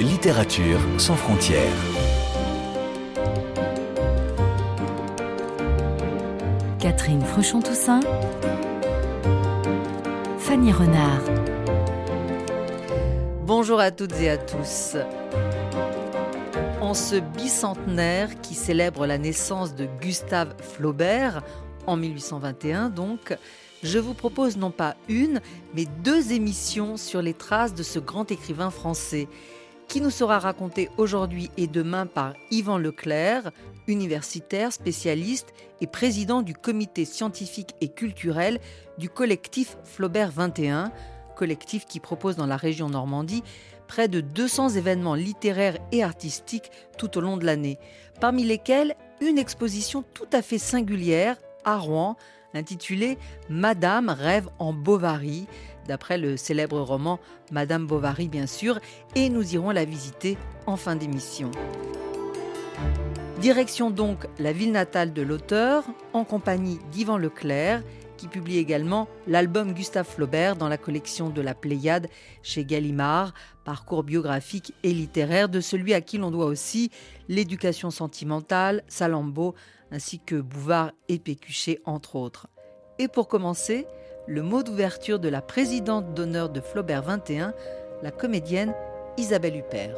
Littérature sans frontières. Catherine Fruchon-Toussaint. Fanny Renard. Bonjour à toutes et à tous. En ce bicentenaire qui célèbre la naissance de Gustave Flaubert, en 1821 donc, je vous propose non pas une, mais deux émissions sur les traces de ce grand écrivain français, qui nous sera raconté aujourd'hui et demain par Yvan Leclerc, universitaire, spécialiste et président du comité scientifique et culturel du collectif Flaubert 21, collectif qui propose dans la région Normandie près de 200 événements littéraires et artistiques tout au long de l'année, parmi lesquels une exposition tout à fait singulière à Rouen, intitulée Madame rêve en Bovary, d'après le célèbre roman Madame Bovary bien sûr, et nous irons la visiter en fin d'émission. Direction donc la ville natale de l'auteur, en compagnie d'Yvan Leclerc, qui publie également l'album Gustave Flaubert dans la collection de la Pléiade chez Gallimard, parcours biographique et littéraire de celui à qui l'on doit aussi l'éducation sentimentale, Salammbô, ainsi que Bouvard et Pécuchet, entre autres. Et pour commencer, le mot d'ouverture de la présidente d'honneur de Flaubert 21, la comédienne Isabelle Huppert.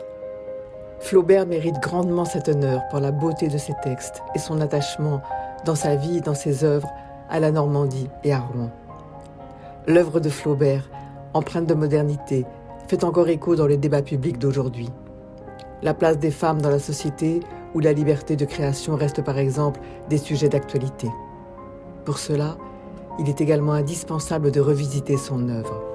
Flaubert mérite grandement cet honneur pour la beauté de ses textes et son attachement dans sa vie et dans ses œuvres à la Normandie et à Rouen. L'œuvre de Flaubert, empreinte de modernité, fait encore écho dans les débats publics d'aujourd'hui. La place des femmes dans la société ou la liberté de création restent par exemple des sujets d'actualité. Pour cela, il est également indispensable de revisiter son œuvre.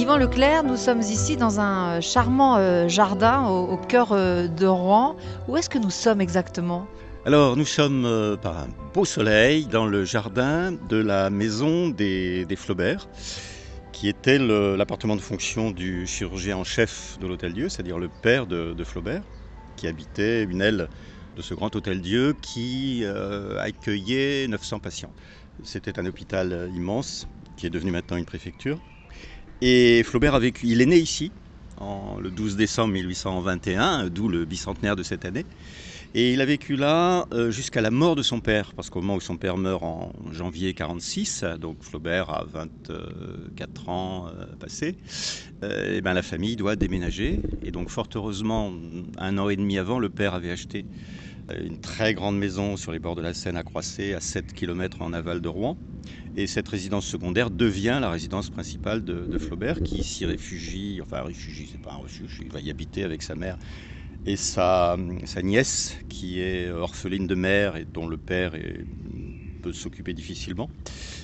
Yvan Leclerc, nous sommes ici dans un euh, charmant euh, jardin au, cœur euh, de Rouen. Où est-ce que nous sommes exactement? Alors, nous sommes par un beau soleil dans le jardin de la maison des, Flaubert, qui était l'appartement de fonction du chirurgien en chef de l'Hôtel-Dieu, c'est-à-dire le père de, Flaubert, qui habitait une aile de ce grand Hôtel-Dieu qui accueillait 900 patients. C'était un hôpital immense qui est devenu maintenant une préfecture. Et Flaubert a vécu, il est né ici, en, le 12 décembre 1821, d'où le bicentenaire de cette année. Et il a vécu là euh, jusqu'à la mort de son père, parce qu'au moment où son père meurt en janvier 46, donc Flaubert a 24 ans euh, passés, euh, et ben la famille doit déménager. Et donc fort heureusement, un an et demi avant, le père avait acheté une très grande maison sur les bords de la Seine à Croissé, à 7 km en aval de Rouen. Et cette résidence secondaire devient la résidence principale de, Flaubert, qui s'y réfugie, enfin réfugie, c'est pas un refuge, il va y habiter avec sa mère et sa, nièce, qui est orpheline de mère et dont le père peut s'occuper difficilement.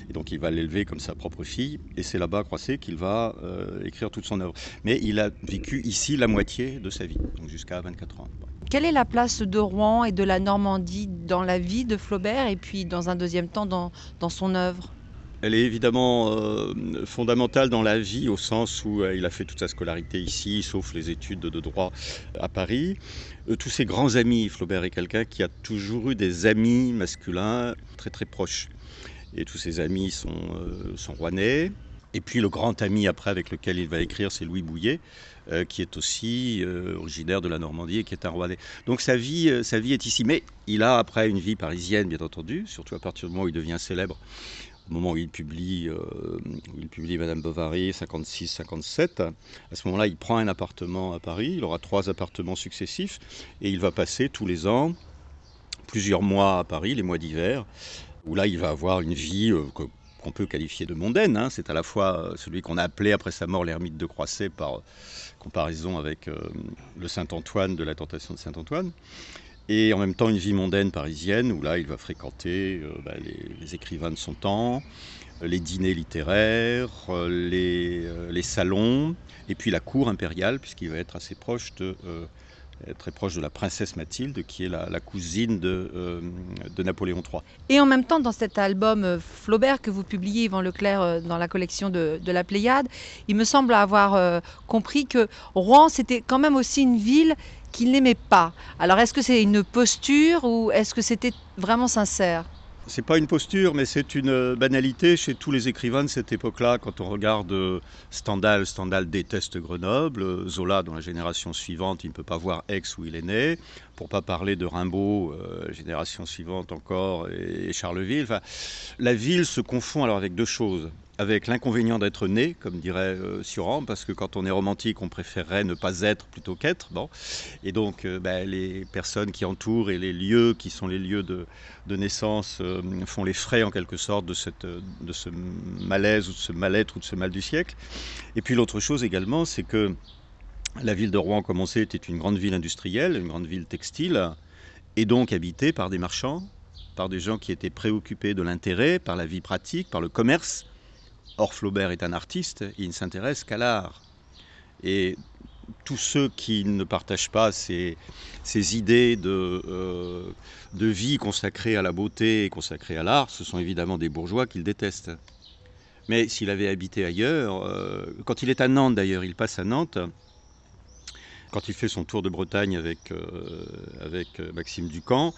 Et donc il va l'élever comme sa propre fille. Et c'est là-bas, à Croissé, qu'il va euh, écrire toute son œuvre. Mais il a vécu ici la moitié de sa vie, donc jusqu'à 24 ans. Quelle est la place de Rouen et de la Normandie dans la vie de Flaubert et puis dans un deuxième temps dans son œuvre? Elle est évidemment euh, fondamentale dans la vie au sens où euh, il a fait toute sa scolarité ici, sauf les études de droit à Paris. Euh, tous ses grands amis, Flaubert est quelqu'un qui a toujours eu des amis masculins très très proches. Et tous ses amis sont, sont rouennais. Et puis le grand ami après avec lequel il va écrire, c'est Louis Bouillet, qui est aussi originaire de la Normandie et qui est un rouennais. Donc sa vie, sa vie est ici. Mais il a après une vie parisienne, bien entendu, surtout à partir du moment où il devient célèbre au moment où il publie, euh, il publie Madame Bovary, 56-57. À ce moment-là, il prend un appartement à Paris. Il aura trois appartements successifs et il va passer tous les ans plusieurs mois à Paris, les mois d'hiver, où là, il va avoir une vie euh, qu'on peut qualifier de mondaine. Hein. C'est à la fois euh, celui qu'on a appelé après sa mort l'ermite de Croisset par comparaison avec le Saint-Antoine de la tentation de Saint-Antoine et en même temps une vie mondaine parisienne où là il va fréquenter euh, bah, les, écrivains de son temps, euh, les dîners littéraires, euh, les, salons, et puis la cour impériale puisqu'il va être assez proche de très proche de la princesse Mathilde, qui est la, cousine de, de, Napoléon III. Et en même temps, dans cet album Flaubert que vous publiez, Yvan Leclerc, dans la collection de, de la Pléiade, il me semble avoir compris que Rouen, c'était quand même aussi une ville qu'il n'aimait pas. Alors est-ce que c'est une posture ou est-ce que c'était vraiment sincère? C'est pas une posture, mais c'est une banalité chez tous les écrivains de cette époque-là. Quand on regarde euh, Stendhal, Stendhal déteste Grenoble. Zola, dans la génération suivante, il ne peut pas voir Aix où il est né. Pour pas parler de Rimbaud, euh, génération suivante encore, et Charleville. Enfin, la ville se confond alors avec deux choses avec l'inconvénient d'être né, comme dirait euh, Sioran, parce que quand on est romantique, on préférerait ne pas être plutôt qu'être. Bon. Et donc, euh, ben, les personnes qui entourent et les lieux qui sont les lieux de, naissance euh, font les frais, en quelque sorte, de ce malaise ou de ce mal-être ou de ce mal du siècle. Et puis, l'autre chose également, c'est que la ville de Rouen, comme on sait, était une grande ville industrielle, une grande ville textile, et donc habitée par des marchands, par des gens qui étaient préoccupés de l'intérêt, par la vie pratique, par le commerce Or, Flaubert est un artiste, il ne s'intéresse qu'à l'art. Et tous ceux qui ne partagent pas ces, idées de, euh, vie consacrée à la beauté et consacrée à l'art, ce sont évidemment des bourgeois qu'il déteste. Mais s'il avait habité ailleurs, euh, quand il est à Nantes d'ailleurs, il passe à Nantes, quand il fait son tour de Bretagne avec, euh, avec Maxime Ducamp,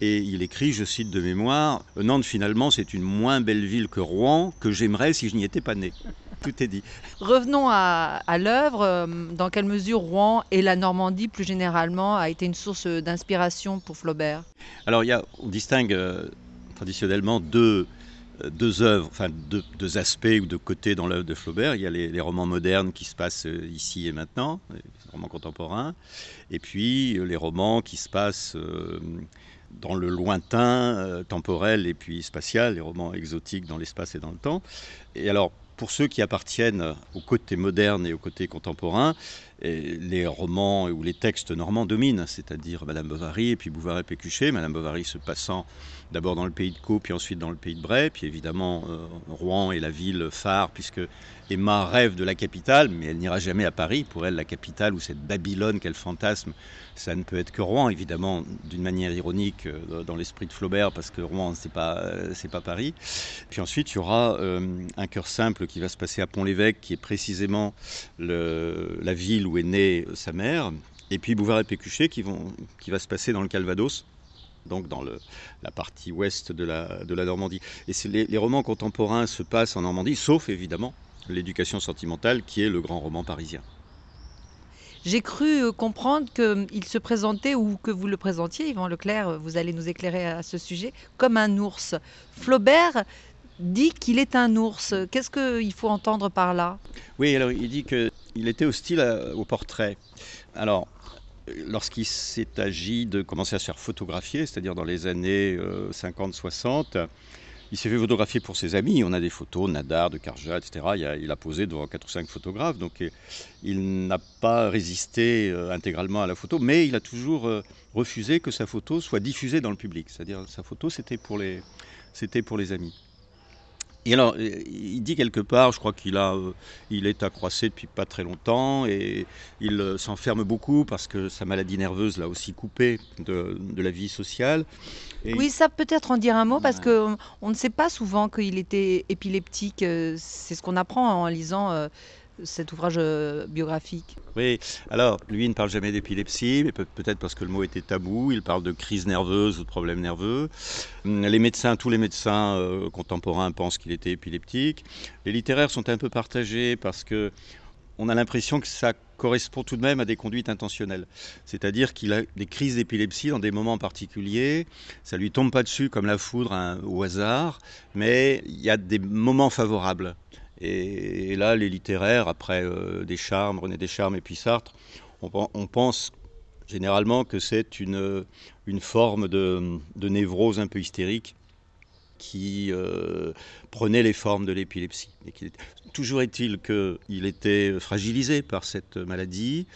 et il écrit, je cite de mémoire, Nantes finalement c'est une moins belle ville que Rouen que j'aimerais si je n'y étais pas né. Tout est dit. Revenons à, l'œuvre. Euh, dans quelle mesure Rouen et la Normandie plus généralement a été une source d'inspiration pour Flaubert? Alors il y a, on distingue euh, traditionnellement deux, euh, deux œuvres, enfin deux, aspects ou deux côtés dans l'œuvre de Flaubert. Il y a les, romans modernes qui se passent ici et maintenant, les romans contemporains, et puis les romans qui se passent dans le lointain euh, temporel et puis spatial, les romans exotiques dans l'espace et dans le temps. Et alors, pour ceux qui appartiennent au côté moderne et au côté contemporain, les romans ou les textes normands dominent, c'est-à-dire Madame Bovary et puis Bouvard et Pécuchet, Madame Bovary se passant d'abord dans le pays de Caux, puis ensuite dans le pays de Bray, puis évidemment euh, Rouen est la ville phare, puisque Emma rêve de la capitale, mais elle n'ira jamais à Paris. Pour elle, la capitale ou cette Babylone qu'elle fantasme, ça ne peut être que Rouen, évidemment, d'une manière ironique euh, dans l'esprit de Flaubert, parce que Rouen, c'est pas, euh, pas Paris. Puis ensuite, il y aura un cœur simple qui va se passer à Pont-l'Évêque, qui est précisément la ville où est née sa mère. Et puis Bouvard et Pécuchet qui va se passer dans le Calvados donc dans le, la partie ouest de la, de la Normandie. Et les, les, romans contemporains se passent en Normandie, sauf évidemment l'éducation sentimentale, qui est le grand roman parisien. J'ai cru euh, comprendre qu'il se présentait, ou que vous le présentiez, Yvan Leclerc, euh, vous allez nous éclairer à ce sujet, comme un ours. Flaubert dit qu'il est un ours. Qu'est-ce qu'il faut entendre par là? Oui, alors il dit qu'il était hostile au portrait. Alors, lorsqu'il s'est agi de commencer à se faire photographier, c'est-à-dire dans les années 50-60, euh, il s'est fait photographier pour ses amis. On a des photos, Nadar, de Karja, etc. Il a, posé devant 4 ou 5 photographes. Donc euh, il n'a pas résisté euh, intégralement à la photo, mais il a toujours refusé que sa photo soit diffusée dans le public. C'est-à-dire sa photo, c'était pour les, c'était pour les amis. Et alors, il dit quelque part, je crois qu'il a, euh, il est accroissé depuis pas très longtemps et il euh, s'enferme beaucoup parce que sa maladie nerveuse l'a aussi coupé de, la vie sociale. oui, ça peut-être en dire un mot parce qu'on on ne sait pas souvent qu'il était épileptique. Euh, c'est ce qu'on apprend en lisant cet ouvrage euh, biographique Oui, alors lui, il ne parle jamais d'épilepsie, mais peut-être parce que le mot était tabou. Il parle de crise nerveuse ou de problèmes nerveux. Hum, les médecins, tous les médecins euh, contemporains pensent qu'il était épileptique. Les littéraires sont un peu partagés parce que on a l'impression que ça correspond tout de même à des conduites intentionnelles. C'est-à-dire qu'il a des crises d'épilepsie dans des moments particuliers. Ça lui tombe pas dessus comme la foudre hein, au hasard, mais il y a des moments favorables. Et, là, les littéraires, après euh, Descharmes, René Descharmes et puis Sartre, on, pense généralement que c'est une, une forme de, névrose un peu hystérique qui euh, prenait les formes de l'épilepsie. Toujours est-il qu'il était fragilisé par cette maladie.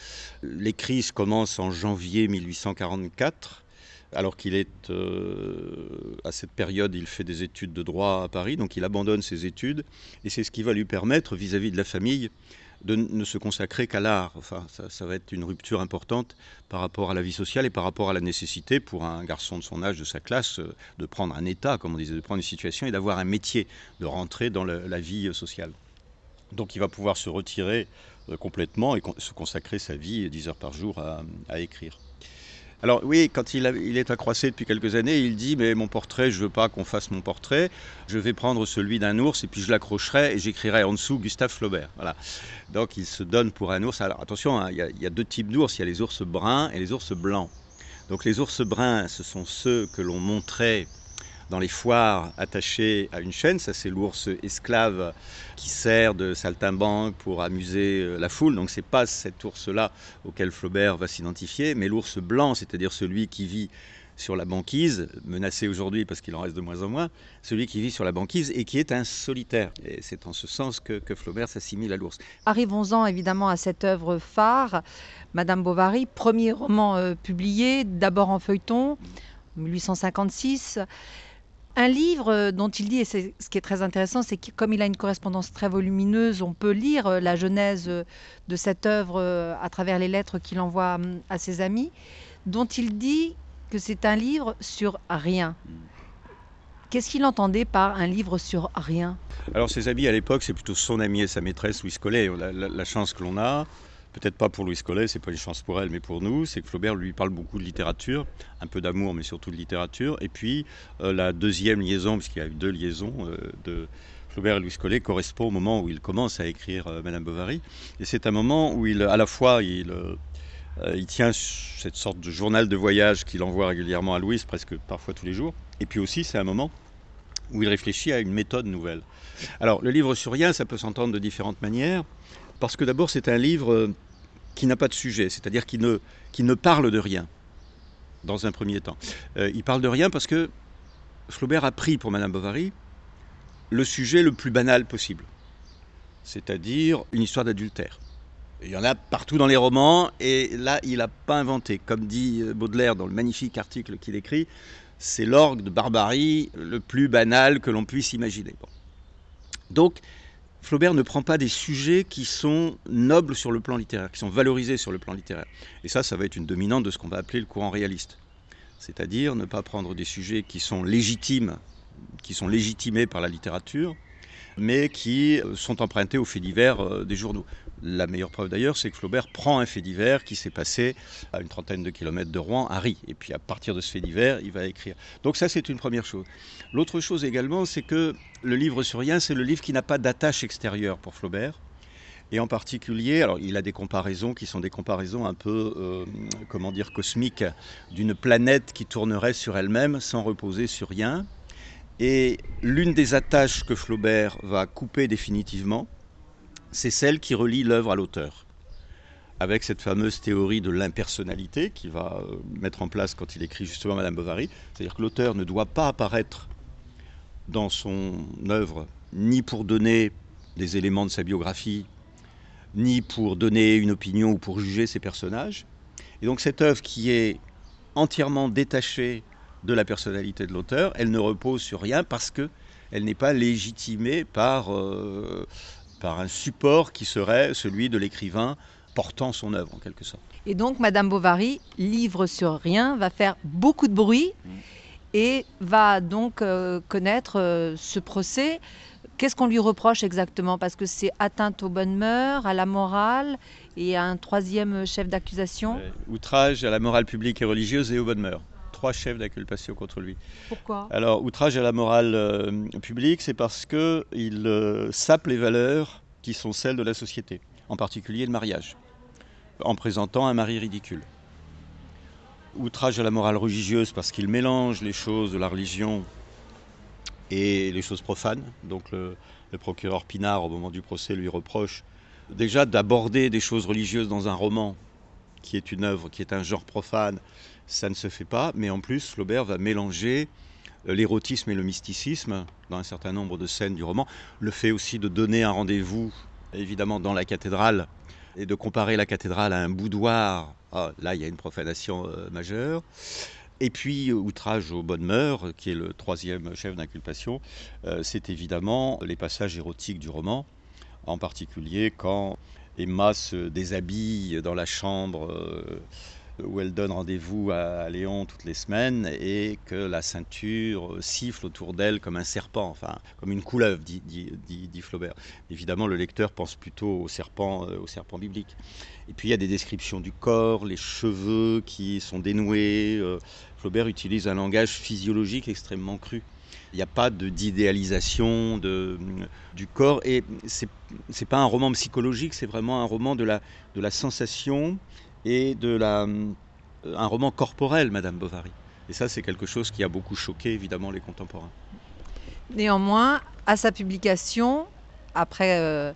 Les crises commencent en janvier 1844 alors qu'il est euh, à cette période, il fait des études de droit à Paris, donc il abandonne ses études, et c'est ce qui va lui permettre, vis-à-vis de la famille, de ne se consacrer qu'à l'art. Enfin, ça, va être une rupture importante par rapport à la vie sociale et par rapport à la nécessité pour un garçon de son âge, de sa classe, euh, de prendre un état, comme on disait, de prendre une situation et d'avoir un métier, de rentrer dans la vie sociale. Donc il va pouvoir se retirer euh, complètement et se consacrer sa vie 10 heures par jour à écrire. Alors oui, quand il, est accroissé depuis quelques années, il dit mais mon portrait, je veux pas qu'on fasse mon portrait, je vais prendre celui d'un ours et puis je l'accrocherai et j'écrirai en dessous Gustave Flaubert. Voilà. Donc il se donne pour un ours. Alors attention, hein, il y a deux types d'ours, il y a les ours bruns et les ours blancs. Donc les ours bruns, ce sont ceux que l'on montrait dans les foires attachés à une chaîne. Ça, c'est l'ours esclave qui sert de saltimbanque pour amuser euh, la foule. Donc, c'est pas cet ours-là auquel Flaubert va s'identifier, mais l'ours blanc, c'est-à-dire celui qui vit sur la banquise, menacé aujourd'hui parce qu'il en reste de moins en moins, celui qui vit sur la banquise et qui est un solitaire. Et c'est en ce sens que, que Flaubert s'assimile à l'ours. Arrivons-en évidemment à cette œuvre phare, Madame Bovary, premier roman euh, publié, d'abord en feuilleton, 1856. Un livre euh, dont il dit, et c'est ce qui est très intéressant, c'est que comme il a une correspondance très volumineuse, on peut lire euh, la genèse euh, de cette œuvre à travers les lettres qu'il envoie hum, à ses amis, dont il dit que c'est un livre sur rien. Qu'est-ce qu'il entendait par un livre sur rien? Alors ses amis à l'époque, c'est plutôt son ami et sa maîtresse. La, la- la chance que l'on a, peut-être pas pour Louise Collet, c'est pas une chance pour elle, mais pour nous, c'est que Flaubert lui parle beaucoup de littérature, un peu d'amour, mais surtout de littérature. Et puis euh, la deuxième liaison, puisqu'il y a eu deux liaisons euh, de Flaubert et Louise Collet, correspond au moment où il commence à écrire euh, Madame Bovary. Et c'est un moment où il, à la fois, il il tient cette sorte de journal de voyage qu'il envoie régulièrement à Louise, presque parfois tous les jours. Et puis aussi, c'est un moment où il réfléchit à une méthode nouvelle. Alors, le livre sur rien, ça peut s'entendre de différentes manières, parce que d'abord, c'est un livre qui n'a pas de sujet, c'est-à-dire qui ne, parle de rien, dans un premier temps. Euh, il parle de rien parce que Flaubert a pris pour Madame Bovary le sujet le plus banal possible, c'est-à-dire une histoire d'adultère. Il y en a partout dans les romans, et là, il n'a pas inventé. Comme dit euh, Baudelaire dans le magnifique article qu'il écrit, c'est l'orgue de barbarie le plus banal que l'on puisse imaginer. Donc, Flaubert ne prend pas des sujets qui sont nobles sur le plan littéraire, qui sont valorisés sur le plan littéraire. Et ça, ça va être une dominante de ce qu'on va appeler le courant réaliste. C'est-à-dire ne pas prendre des sujets qui sont légitimes, qui sont légitimés par la littérature, mais qui euh, sont empruntés aux faits divers euh, des journaux. La meilleure preuve d'ailleurs, c'est que Flaubert prend un fait divers qui s'est passé à une trentaine de kilomètres de Rouen, à Rie. Et puis à partir de ce fait divers, il va écrire. Donc ça, c'est une première chose. L'autre chose également, c'est que le livre sur rien, c'est le livre qui n'a pas d'attache extérieure pour Flaubert. Et en particulier, alors il a des comparaisons qui sont des comparaisons un peu, euh, comment dire, cosmiques, d'une planète qui tournerait sur elle-même sans reposer sur rien. Et l'une des attaches que Flaubert va couper définitivement, c'est celle qui relie l'œuvre à l'auteur. Avec cette fameuse théorie de l'impersonnalité qu'il va euh, mettre en place quand il écrit justement Madame Bovary, c'est-à-dire que l'auteur ne doit pas apparaître dans son œuvre ni pour donner des éléments de sa biographie, ni pour donner une opinion ou pour juger ses personnages. Et donc cette œuvre qui est entièrement détachée de la personnalité de l'auteur, elle ne repose sur rien parce que elle n'est pas légitimée par, euh, par un support qui serait celui de l'écrivain portant son œuvre en quelque sorte. Et donc, Madame Bovary, livre sur rien, va faire beaucoup de bruit et va donc euh, connaître euh, ce procès. Qu'est-ce qu'on lui reproche exactement? Parce que c'est atteinte aux bonnes mœurs, à la morale et à un troisième chef d'accusation? Euh, outrage à la morale publique et religieuse et aux bonnes mœurs. Trois chefs d'inculpation contre lui. Pourquoi? Alors, outrage à la morale euh, publique, c'est parce qu'il euh, sape les valeurs qui sont celles de la société, en particulier le mariage, en présentant un mari ridicule. Outrage à la morale religieuse parce qu'il mélange les choses de la religion et les choses profanes. Donc le, le procureur Pinard, au moment du procès, lui reproche déjà d'aborder des choses religieuses dans un roman qui est une œuvre, qui est un genre profane, ça ne se fait pas, mais en plus, Flaubert va mélanger euh, l'érotisme et le mysticisme dans un certain nombre de scènes du roman. Le fait aussi de donner un rendez-vous, évidemment, dans la cathédrale, et de comparer la cathédrale à un boudoir. Ah, là, il y a une profanation euh, majeure. Et puis, outrage aux bonnes mœurs, qui est le troisième chef d'inculpation, euh, c'est évidemment les passages érotiques du roman, en particulier quand Emma se déshabille dans la chambre. euh, où elle donne rendez-vous à Léon toutes les semaines et que la ceinture siffle autour d'elle comme un serpent, enfin comme une couleuvre, dit, dit, Flaubert. Évidemment, le lecteur pense plutôt au serpent, euh, au serpent biblique. Et puis il y a des descriptions du corps, les cheveux qui sont dénoués. Euh, Flaubert utilise un langage physiologique extrêmement cru. Il n'y a pas d'idéalisation du corps et c'est n'est pas un roman psychologique, c'est vraiment un roman de la, de la sensation et de la, euh, un roman corporel, Madame Bovary. Et ça, c'est quelque chose qui a beaucoup choqué évidemment les contemporains. Néanmoins, à sa publication, après euh,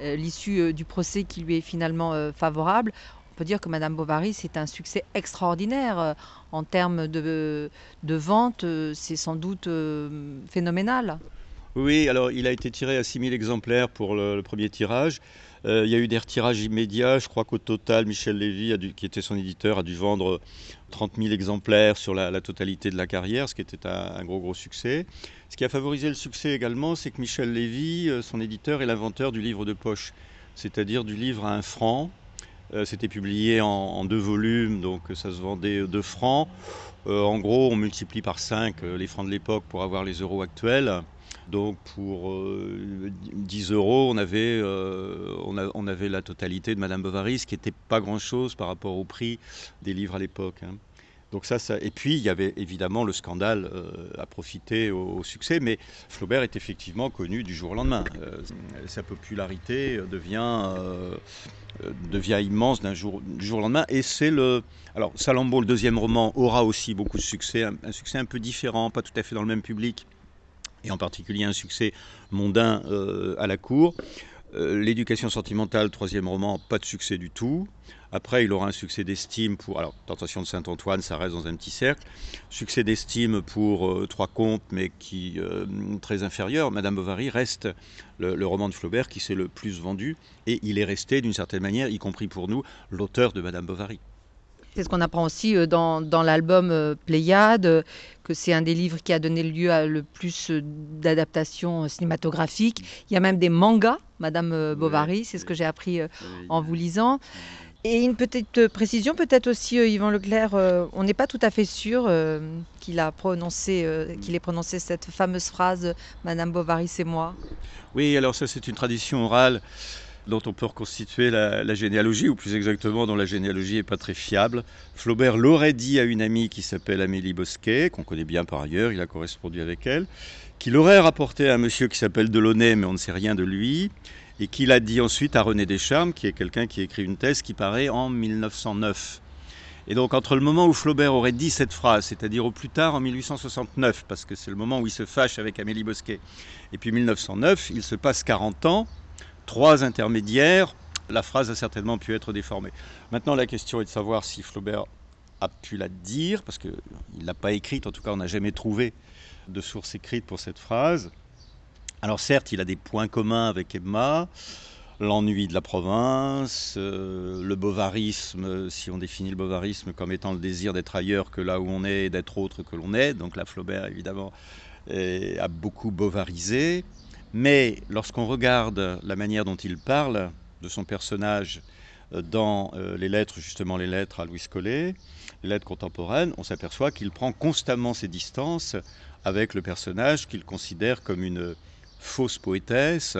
euh, l'issue du procès qui lui est finalement favorable, on peut dire que Madame Bovary, c'est un succès extraordinaire. En termes de, de vente, c'est sans doute phénoménal. Oui, alors il a été tiré à 6000 exemplaires pour le premier tirage. Euh, il y a eu des retirages immédiats. Je crois qu'au total, Michel Lévy, qui était son éditeur, a dû vendre 30 000 exemplaires sur la, totalité de la carrière, ce qui était un, gros, gros succès. Ce qui a favorisé le succès également, c'est que Michel Lévy, euh, son éditeur, est l'inventeur du livre de poche, c'est-à-dire du livre à un franc. Euh, c'était publié en, deux volumes, donc ça se vendait deux francs. en gros, on multiplie par 5 les francs de l'époque pour avoir les euros actuels. Donc pour 10 euh, euros, on avait, euh, on, avait la totalité de Madame Bovary, ce qui n'était pas grand-chose par rapport au prix des livres à l'époque. Hein. Et puis il y avait évidemment le scandale euh, à profiter au, succès, mais Flaubert est effectivement connu du jour au lendemain. sa popularité devient, devient immense d'un jour, du jour au lendemain, et c'est le, alors Salambo, le deuxième roman, aura aussi beaucoup de succès, un succès un peu différent, pas tout à fait dans le même public et en particulier un succès mondain euh, à la cour. Euh, l'éducation sentimentale, troisième roman, pas de succès du tout. Après, il aura un succès d'estime pour. Alors, Tentation de Saint-Antoine, ça reste dans un petit cercle. Succès d'estime pour euh, Trois Contes, mais qui très inférieur. Madame Bovary reste le, roman de Flaubert qui s'est le plus vendu. Et il est resté, d'une certaine manière, y compris pour nous, l'auteur de Madame Bovary. C'est ce qu'on apprend aussi euh, dans, dans l'album euh, Pléiade, euh, que c'est un des livres qui a donné lieu à le plus d'adaptations cinématographiques. Il y a même des mangas, Madame Bovary, c'est ce que j'ai appris en vous lisant. Et une petite précision, peut-être aussi, Yvan Leclerc, on n'est pas tout à fait sûr qu'il a prononcé, qu'il ait prononcé cette fameuse phrase Madame Bovary, c'est moi. Oui, alors ça, c'est une tradition orale dont on peut reconstituer la, généalogie, ou plus exactement dont la généalogie n'est pas très fiable. Flaubert l'aurait dit à une amie qui s'appelle Amélie Bosquet, qu'on connaît bien par ailleurs, il a correspondu avec elle, qu'il aurait rapporté à un monsieur qui s'appelle Delaunay, mais on ne sait rien de lui, et qu'il a dit ensuite à René Descharmes, qui est quelqu'un qui écrit une thèse qui paraît en 1909. Et donc entre le moment où Flaubert aurait dit cette phrase, c'est-à-dire au plus tard en 1869, parce que c'est le moment où il se fâche avec Amélie Bosquet, et puis 1909, il se passe 40 ans, trois intermédiaires, la phrase a certainement pu être déformée. Maintenant, la question est de savoir si Flaubert a pu la dire, parce qu'il ne l'a pas écrite, en tout cas on n'a jamais trouvé de source écrite pour cette phrase. Alors certes, il a des points communs avec Emma, l'ennui de la province, euh, le bovarisme, si on définit le bovarisme comme étant le désir d'être ailleurs que là où on est, d'être autre que l'on est. Donc là, Flaubert, évidemment, a beaucoup bovarisé. Mais lorsqu'on regarde la manière dont il parle de son personnage euh, dans euh, les lettres, justement les lettres à Louis Collet, les lettres contemporaines, on s'aperçoit qu'il prend constamment ses distances avec le personnage qu'il considère comme une fausse poétesse,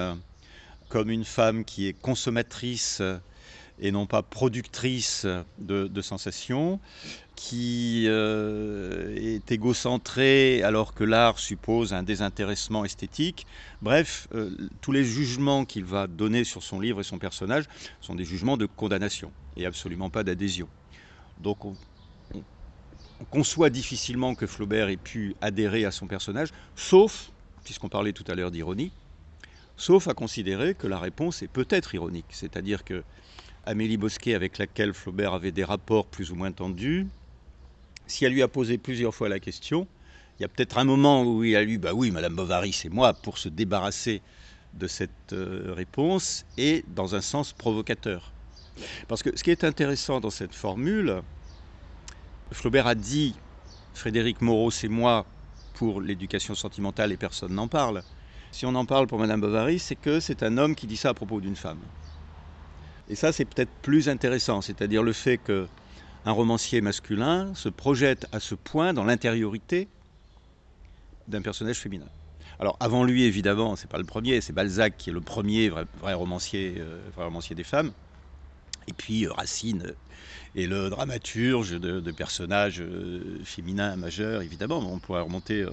comme une femme qui est consommatrice et non pas productrice de, sensations, qui euh, est égocentré alors que l'art suppose un désintéressement esthétique. Bref, euh, tous les jugements qu'il va donner sur son livre et son personnage sont des jugements de condamnation et absolument pas d'adhésion. Donc on, on, conçoit difficilement que Flaubert ait pu adhérer à son personnage, sauf, puisqu'on parlait tout à l'heure d'ironie, sauf à considérer que la réponse est peut-être ironique, c'est-à-dire que Amélie Bosquet, avec laquelle Flaubert avait des rapports plus ou moins tendus, si elle lui a posé plusieurs fois la question, il y a peut-être un moment où il a lu Bah oui, Madame Bovary, c'est moi, pour se débarrasser de cette euh, réponse, et dans un sens provocateur. Parce que ce qui est intéressant dans cette formule, Flaubert a dit Frédéric Moreau, c'est moi pour l'éducation sentimentale et personne n'en parle. Si on en parle pour Madame Bovary, c'est que c'est un homme qui dit ça à propos d'une femme. Et ça, c'est peut-être plus intéressant, c'est-à-dire le fait que un romancier masculin se projette à ce point dans l'intériorité d'un personnage féminin. Alors avant lui, évidemment, c'est pas le premier, c'est Balzac qui est le premier vrai, romancier, euh, vrai romancier des femmes. Et puis euh, Racine est le dramaturge de, personnages euh, féminins majeurs, évidemment. On pourrait remonter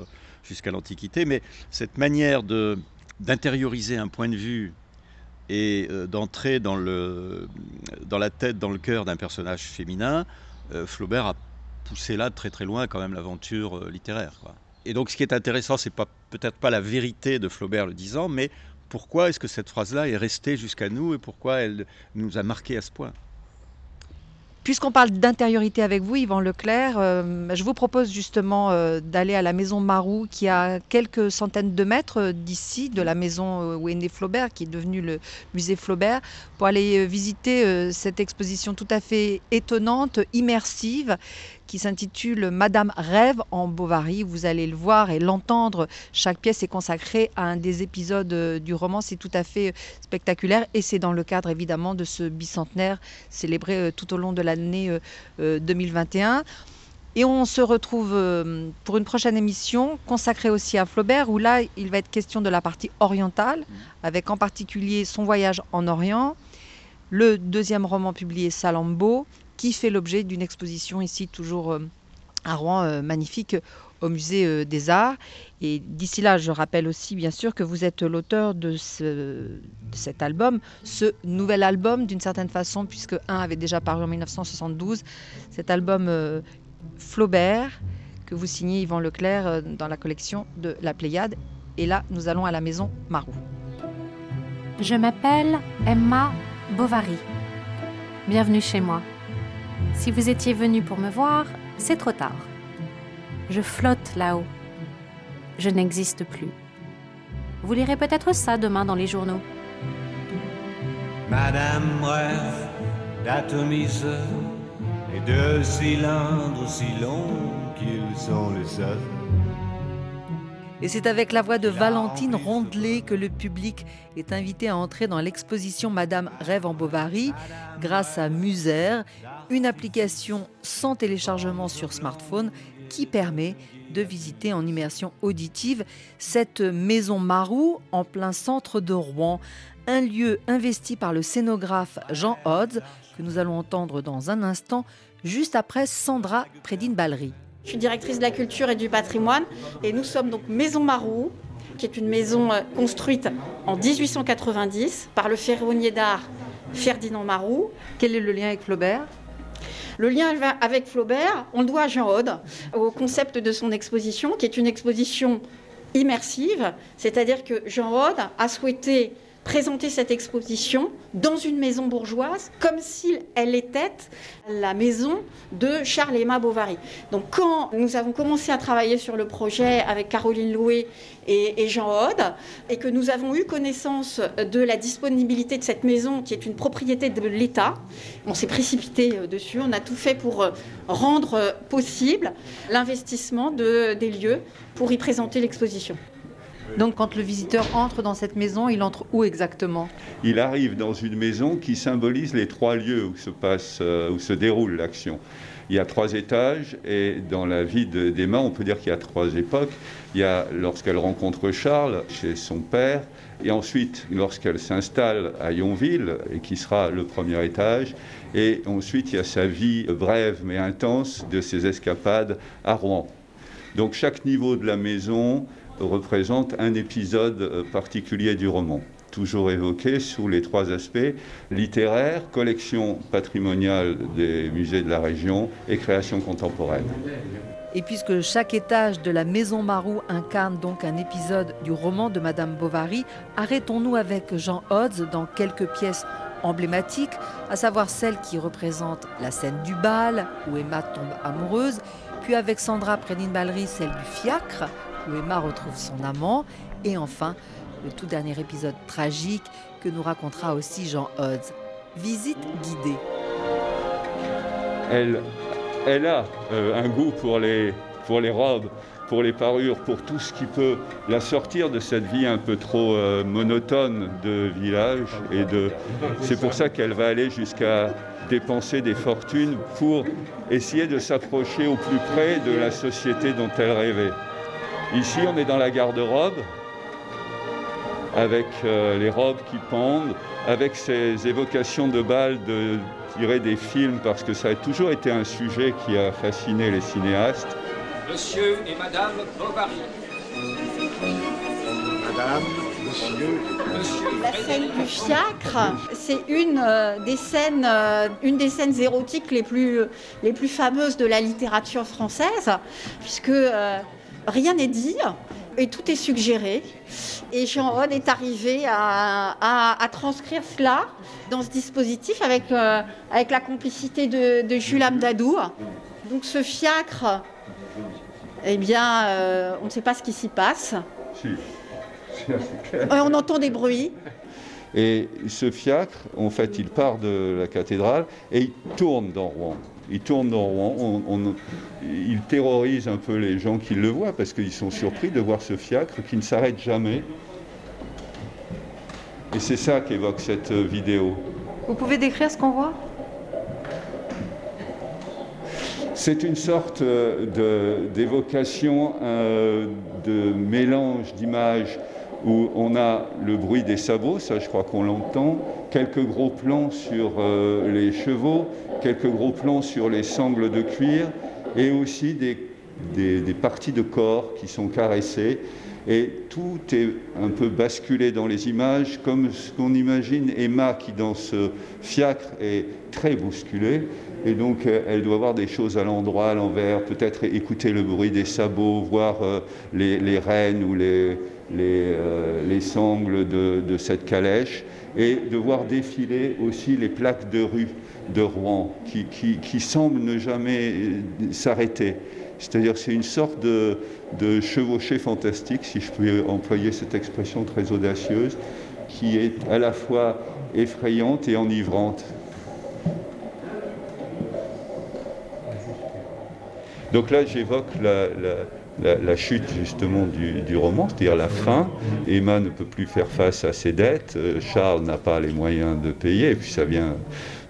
jusqu'à l'Antiquité, mais cette manière de d'intérioriser un point de vue et d'entrer dans, dans la tête, dans le cœur d'un personnage féminin, Flaubert a poussé là très très loin quand même l'aventure littéraire. Quoi. Et donc, ce qui est intéressant, c'est pas peut-être pas la vérité de Flaubert le disant, mais pourquoi est-ce que cette phrase-là est restée jusqu'à nous et pourquoi elle nous a marqué à ce point? Puisqu'on parle d'intériorité avec vous, Yvan Leclerc, euh, je vous propose justement euh, d'aller à la maison Marou, qui a quelques centaines de mètres d'ici, de la maison euh, où est né Flaubert, qui est devenu le musée Flaubert, pour aller visiter cette exposition tout à fait étonnante, immersive, qui s'intitule Madame rêve en Bovary. Vous allez le voir et l'entendre. Chaque pièce est consacrée à un des épisodes euh, du roman. C'est tout à fait euh, spectaculaire et c'est dans le cadre évidemment de ce bicentenaire célébré euh, tout au long de l'année 2021. Et on se retrouve pour une prochaine émission consacrée aussi à Flaubert, où là, il va être question de la partie orientale, avec en particulier son voyage en Orient, le deuxième roman publié, Salambo, qui fait l'objet d'une exposition ici, toujours euh, à Rouen, euh, magnifique, au musée euh, des Arts. Et d'ici là, je rappelle aussi, bien sûr, que vous êtes l'auteur de, cet album, ce nouvel album, d'une certaine façon, puisque un avait déjà paru en 1972, cet album Flaubert, que vous signez Yvan Leclerc dans la collection de La Pléiade. Et là, nous allons à la maison Marou. Je m'appelle Emma Bovary. Bienvenue chez moi. Si vous étiez venu pour me voir, c'est trop tard. Je flotte là-haut. Je n'existe plus. Vous lirez peut-être ça demain dans les journaux. Madame rêve d'atomiseurs et de cylindres aussi longs qu'ils sont les seuls. Et c'est avec la voix de Valentine Rondelet que le public est invité à entrer dans l'exposition Madame rêve en Bovary grâce à Muser, une application sans téléchargement sur smartphone qui permet de visiter en immersion auditive cette maison Marou en plein centre de Rouen, un lieu investi par le scénographe Jean Hodds que nous allons entendre dans un instant juste après Sandra Prédine-Ballery. Je suis directrice de la culture et du patrimoine et nous sommes donc Maison Marou, qui est une maison euh, construite en 1890 par le ferronnier d'art Ferdinand Marou. Quel est le lien avec Flaubert? Le lien avec Flaubert, on le doit à Jean Aude, au concept de son exposition, qui est une exposition immersive, c'est-à-dire que Jean Aude a souhaité présenter cette exposition dans une maison bourgeoise comme si elle était la maison de Charles Emma Bovary. Donc quand nous avons commencé à travailler sur le projet avec Caroline Loué et, Jean Hode et que nous avons eu connaissance de la disponibilité de cette maison qui est une propriété de l'État, on s'est précipité euh, dessus, on a tout fait pour euh, rendre euh, possible l'investissement de, des lieux pour y présenter l'exposition. Donc quand le visiteur entre dans cette maison, il entre où exactement? Il arrive dans une maison qui symbolise les trois lieux où se, passe, euh, où se déroule l'action. Il y a trois étages et dans la vie d'Emma, on peut dire qu'il y a trois époques. Il y a lorsqu'elle rencontre Charles chez son père et ensuite lorsqu'elle s'installe à Yonville et qui sera le premier étage. Et ensuite, il y a sa vie brève mais intense de ses escapades à Rouen. Donc chaque niveau de la maison représente un épisode euh, particulier du roman toujours évoqué sous les trois aspects littéraire, collection patrimoniale des musées de la région et création contemporaine. Et puisque chaque étage de la Maison Marou incarne donc un épisode du roman de Madame Bovary, arrêtons-nous avec Jean Hodds dans quelques pièces emblématiques, à savoir celle qui représente la scène du bal où Emma tombe amoureuse, puis avec Sandra Prénine-Ballery celle du fiacre où Emma retrouve son amant, et enfin le tout dernier épisode tragique que nous racontera aussi Jean Hodds. Visite guidée. Elle, a euh, un goût pour les, robes pour les parures, pour tout ce qui peut la sortir de cette vie un peu trop euh, monotone de village. Et c'est pour ça qu'elle va aller jusqu'à dépenser des fortunes pour essayer de s'approcher au plus près de la société dont elle rêvait. Ici, on est dans la garde-robe, avec euh, les robes qui pendent, avec ces évocations de balles de tirer des films, parce que ça a toujours été un sujet qui a fasciné les cinéastes. Monsieur et Madame Bovary. Madame, Monsieur. La scène du fiacre, c'est une euh, des scènes, euh, une des scènes érotiques les plus, les plus fameuses de la littérature française, puisque euh, rien n'est dit et tout est suggéré. Et Jean Rod est arrivé à, à, transcrire cela dans ce dispositif avec, avec la complicité de, de Jules Amdadou. Donc ce fiacre eh bien, euh, on ne sait pas ce qui s'y passe. Si. on entend des bruits. Et ce fiacre, en fait, il part de la cathédrale et il tourne dans Rouen. Il tourne dans Rouen. il terrorise un peu les gens qui le voient parce qu'ils sont surpris de voir ce fiacre qui ne s'arrête jamais. Et c'est ça qu'évoque cette vidéo. Vous pouvez décrire ce qu'on voit? C'est une sorte euh, d'évocation, euh, de mélange d'images où on a le bruit des sabots, ça je crois qu'on l'entend, quelques gros plans sur euh, les chevaux, quelques gros plans sur les sangles de cuir et aussi des, des parties de corps qui sont caressées. Et tout est un peu basculé dans les images, comme ce qu'on imagine Emma qui dans ce fiacre est très bousculée. Et donc, euh, elle doit voir des choses à l'endroit, à l'envers, peut-être écouter le bruit des sabots, voir euh, les, les rênes ou les, les, euh, sangles de, cette calèche, et de voir défiler aussi les plaques de rue de Rouen, qui, qui, semblent ne jamais s'arrêter. C'est-à-dire c'est une sorte de, de chevauchée fantastique, si je peux employer cette expression très audacieuse, qui est à la fois effrayante et enivrante. Donc là, j'évoque la, chute justement du, roman, c'est-à-dire la fin. Emma ne peut plus faire face à ses dettes, euh, Charles n'a pas les moyens de payer, et puis ça vient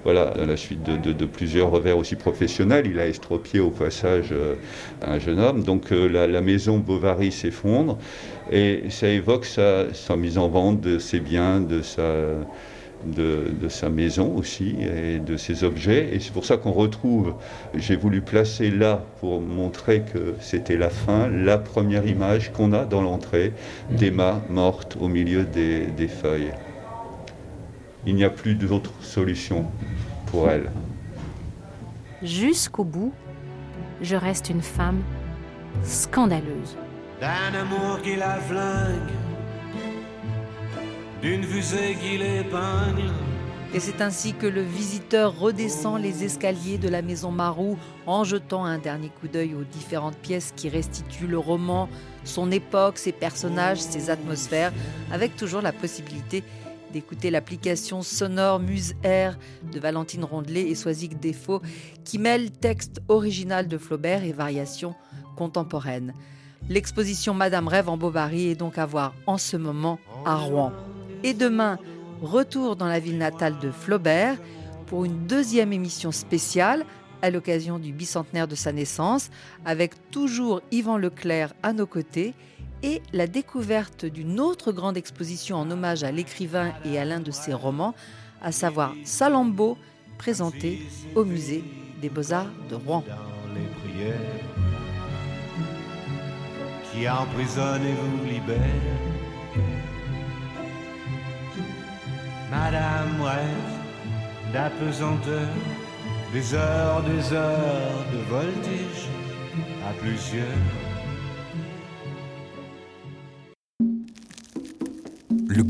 voilà, à la suite de, plusieurs revers aussi professionnels. Il a estropié au passage euh, un jeune homme. Donc euh, la, maison Bovary s'effondre et ça évoque sa, mise en vente de ses biens, de sa maison aussi et de ses objets. Et c'est pour ça qu'on retrouve, j'ai voulu placer là pour montrer que c'était la fin, la première image qu'on a dans l'entrée d'Emma morte au milieu des feuilles. Il n'y a plus d'autre solution pour elle. Jusqu'au bout, je reste une femme scandaleuse. D'un amour qui la flingue d'une fusée qui l'épingle. Et c'est ainsi que le visiteur redescend les escaliers de la maison Marou en jetant un dernier coup d'œil aux différentes pièces qui restituent le roman, son époque, ses personnages, ses atmosphères, avec toujours la possibilité d'écouter l'application sonore Muse Air de Valentine Rondelet et Soisic Défaut qui mêle texte original de Flaubert et variations contemporaines. L'exposition Madame Rêve en Bovary est donc à voir en ce moment à Rouen. Et demain, retour dans la ville natale de Flaubert pour une deuxième émission spéciale à l'occasion du bicentenaire de sa naissance, avec toujours Yvan Leclerc à nos côtés et la découverte d'une autre grande exposition en hommage à l'écrivain et à l'un de ses romans, à savoir Salambo, présenté au musée des Beaux-Arts de Rouen. Madame rêve d'apesanteur, des heures, des heures de voltige à plusieurs.